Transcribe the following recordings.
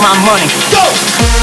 my money. Go!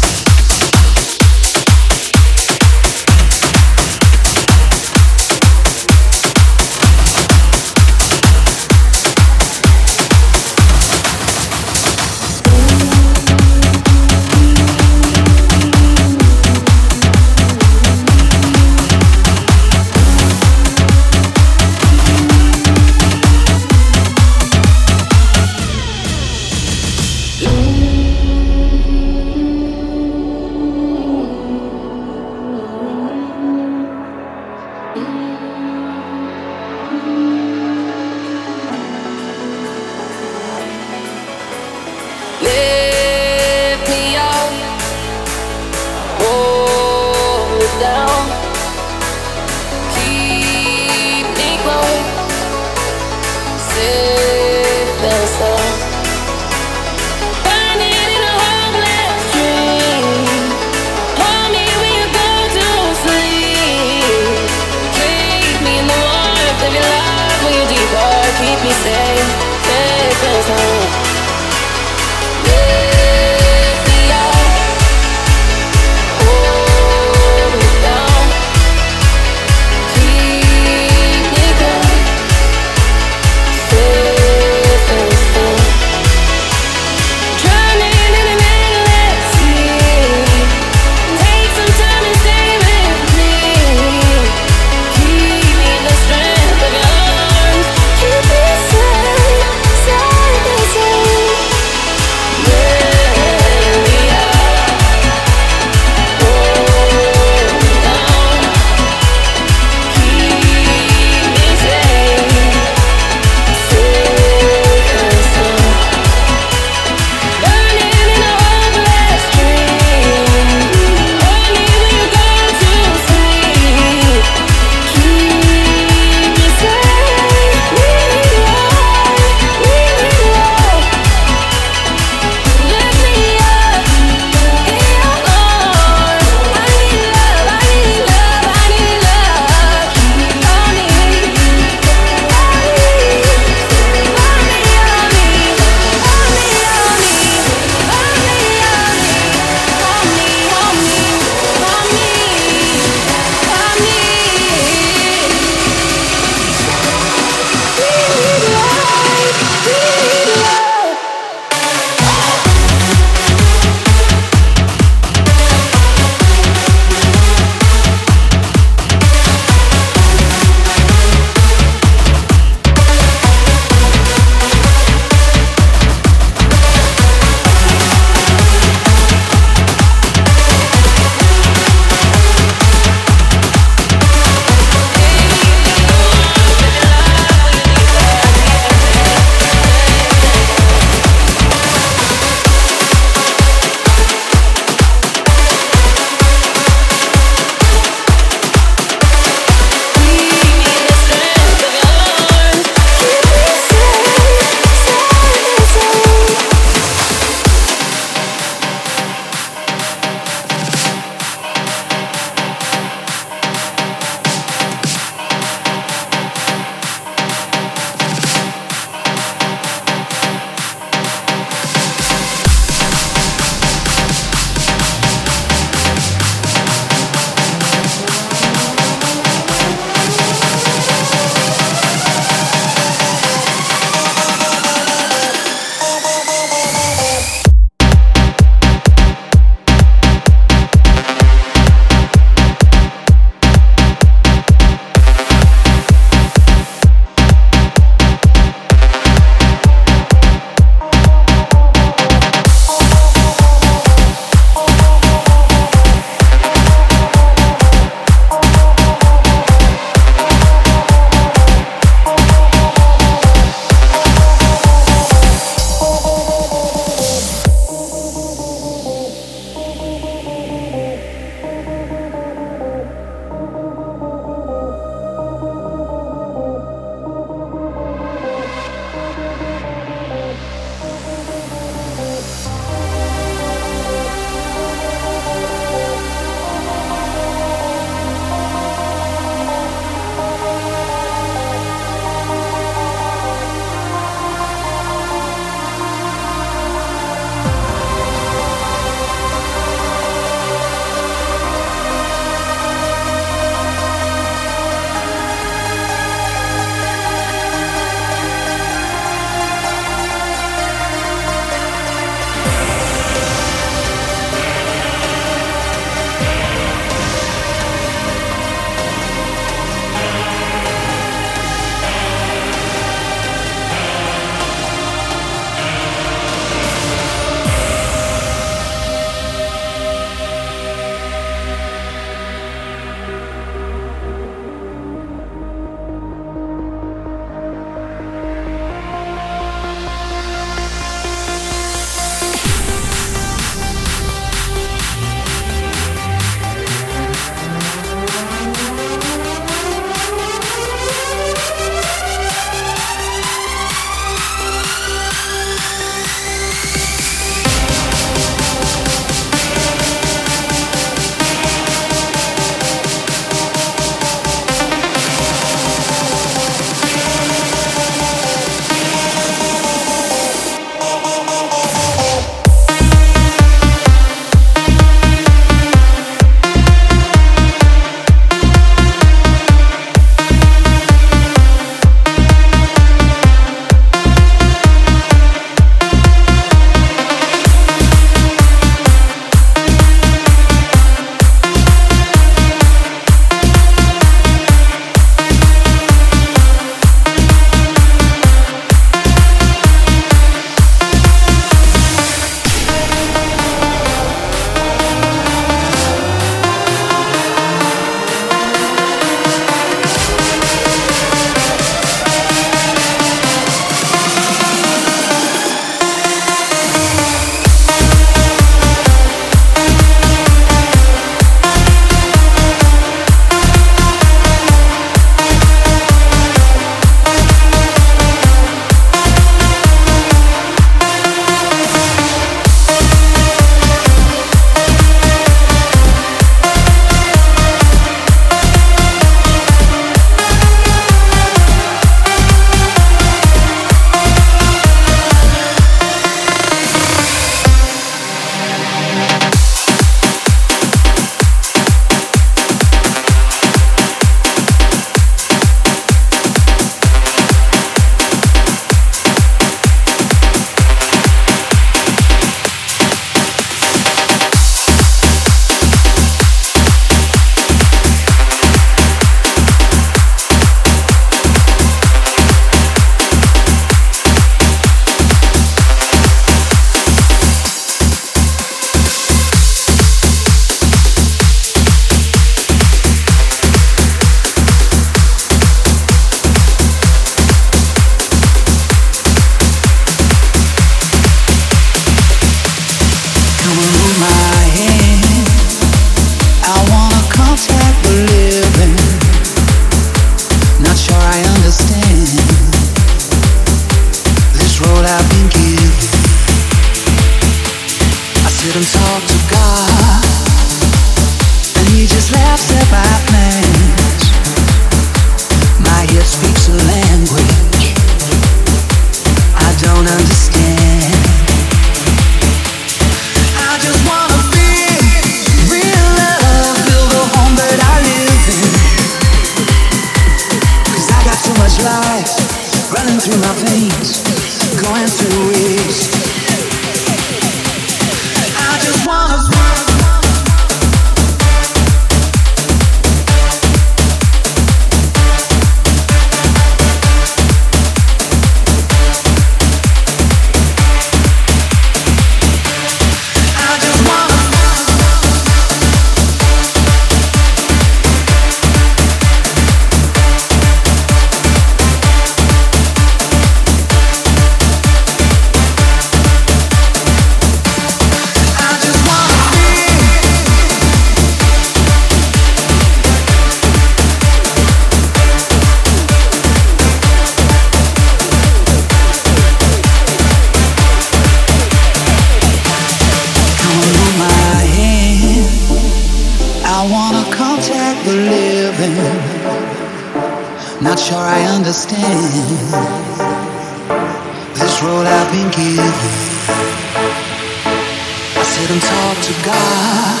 and talk to God,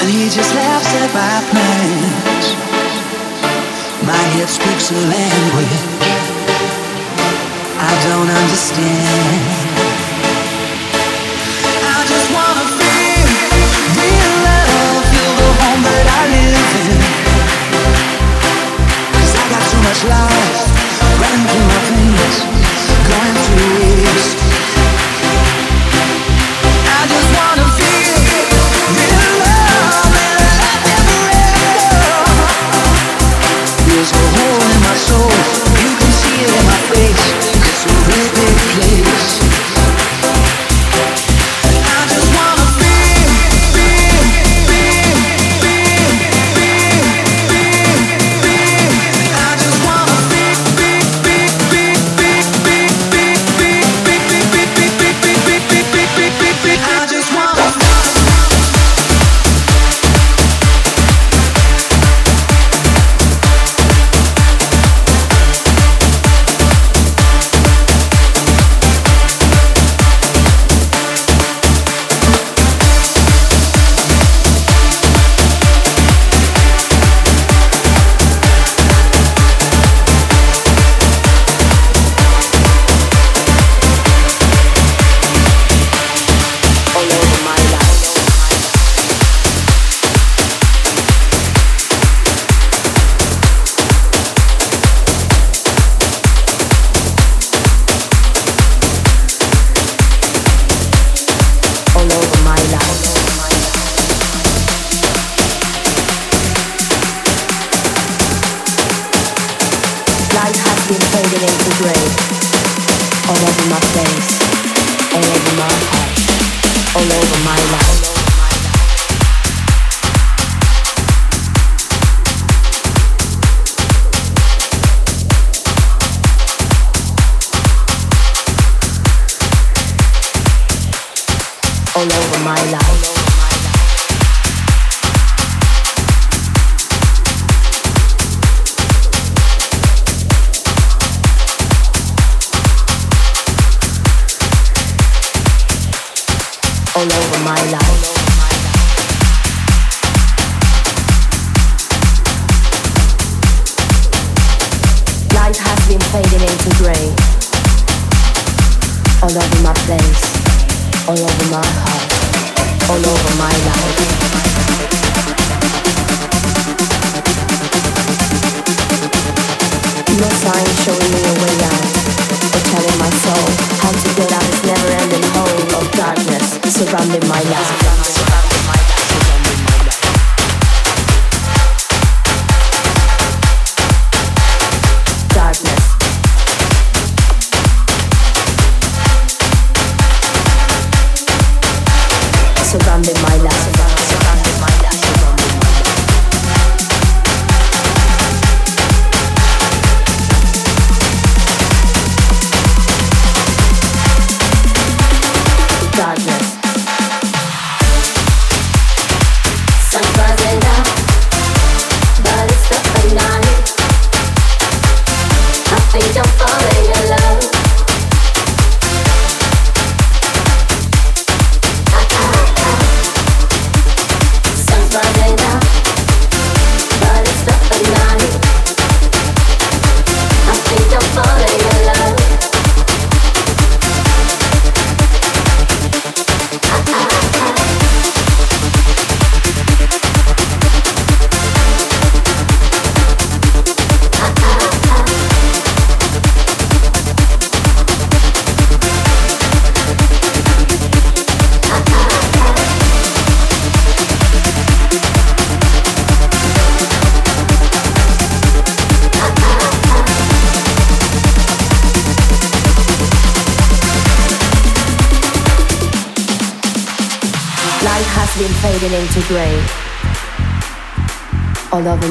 and He just laughs at my plans. My head speaks a language I don't understand. I just wanna feel real love, feel the home that I live I got too much running through my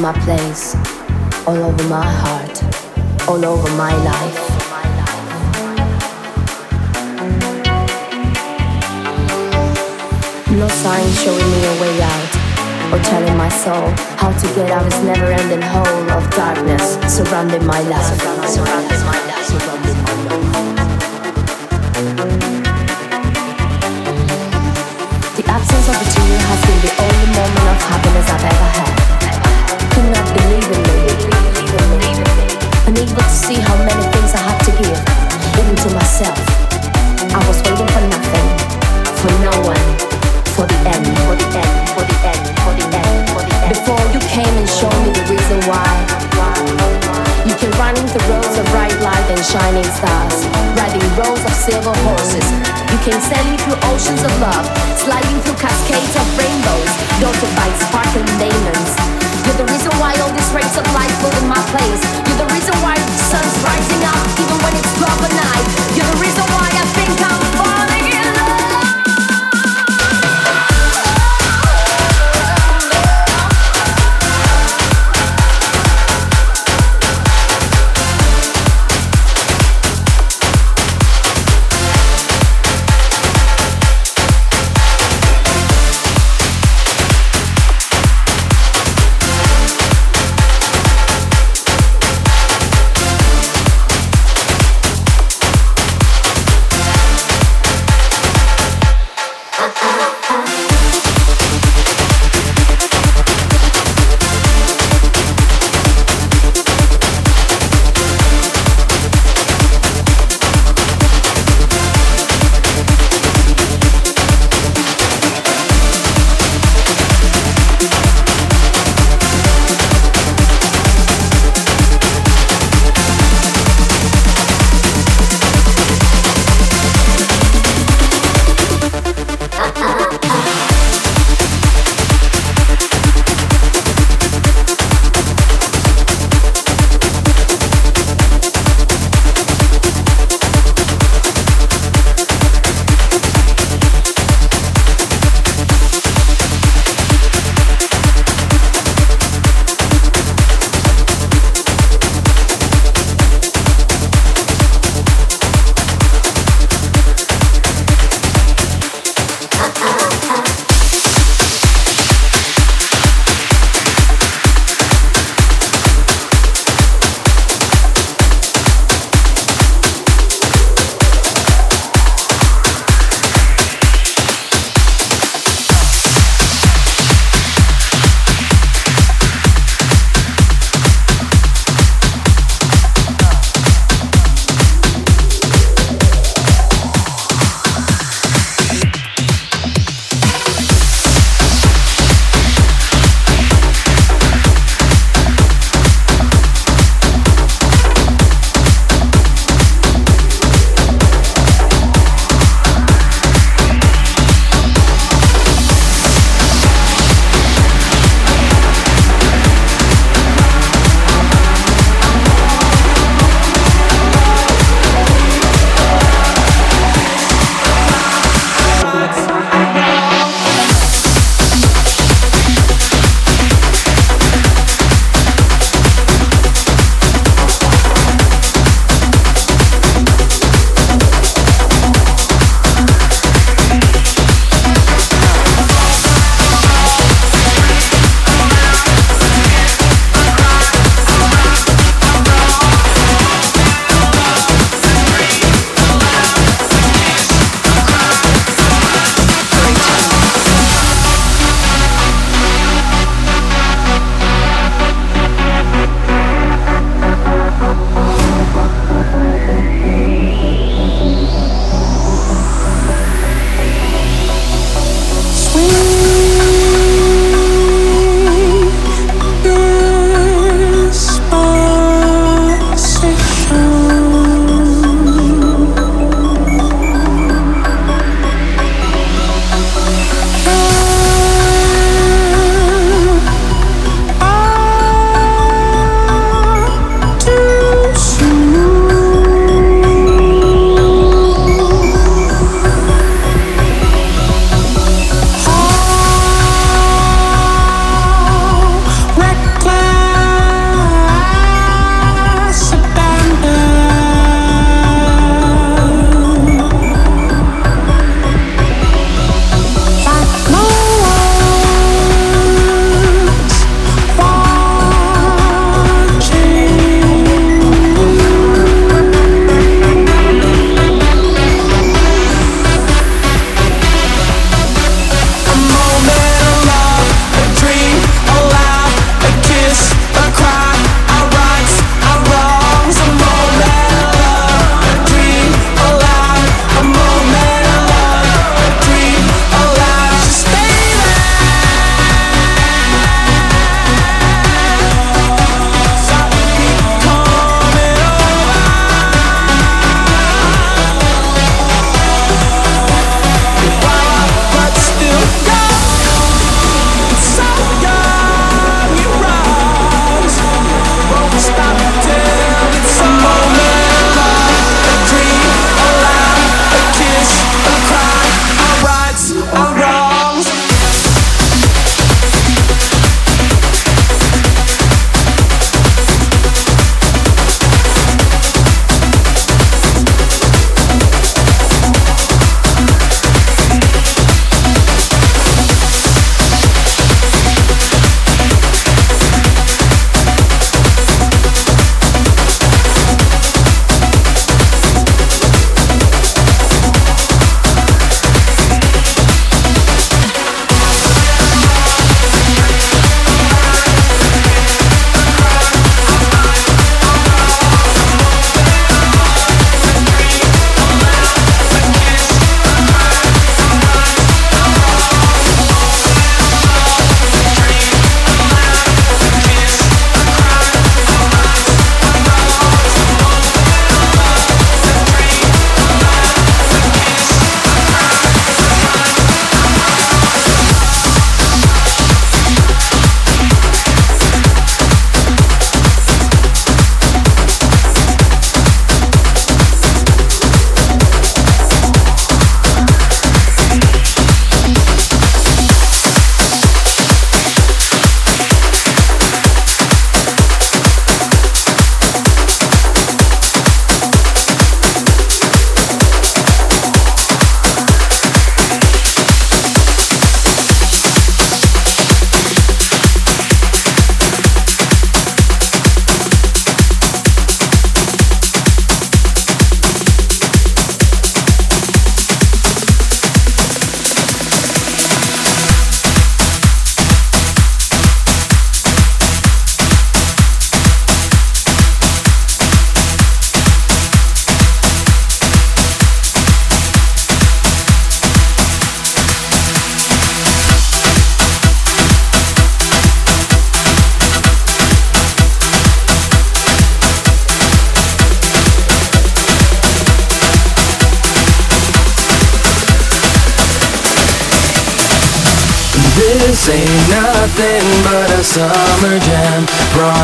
my place, all over my heart, all over my life. No sign showing me a way out, or telling my soul how to get out of this never-ending hole of darkness surrounding my life. Surrounding my life. Surrounding my life. The absence of a tear has been the only moment of happiness I've ever had. Shining stars, riding rows of silver horses. You can sailing through oceans of love, sliding through cascades of rainbows, dotted by sparkling diamonds. You're the reason why all these rays of light flow in my place. You're the reason why the sun's rising up even when it's 12 at night. You're the reason why I think I'm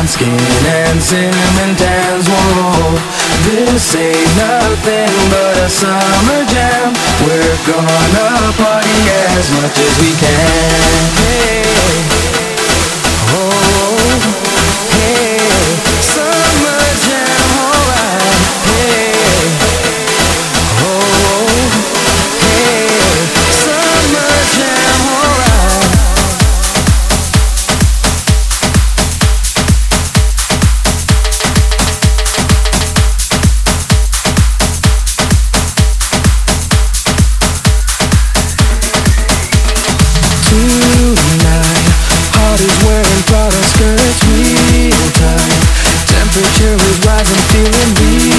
Bronze skin feeling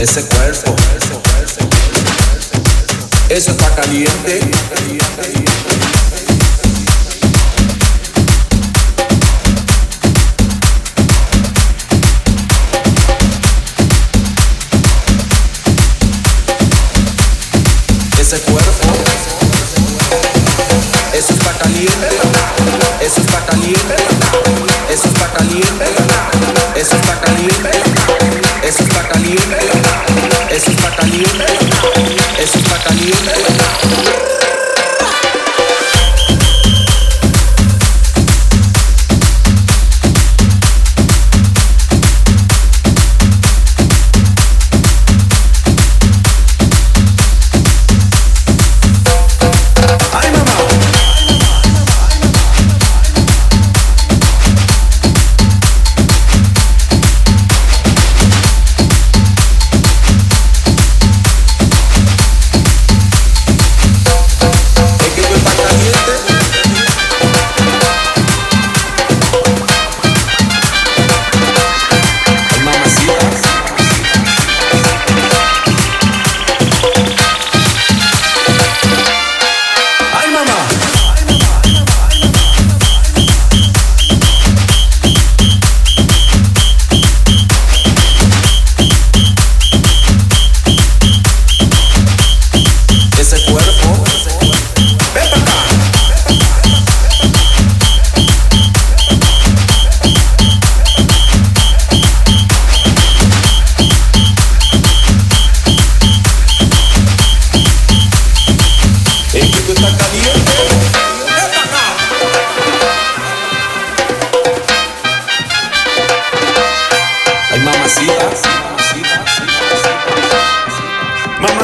ese cuerpo. Eso está caliente.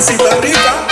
Mamacita rica.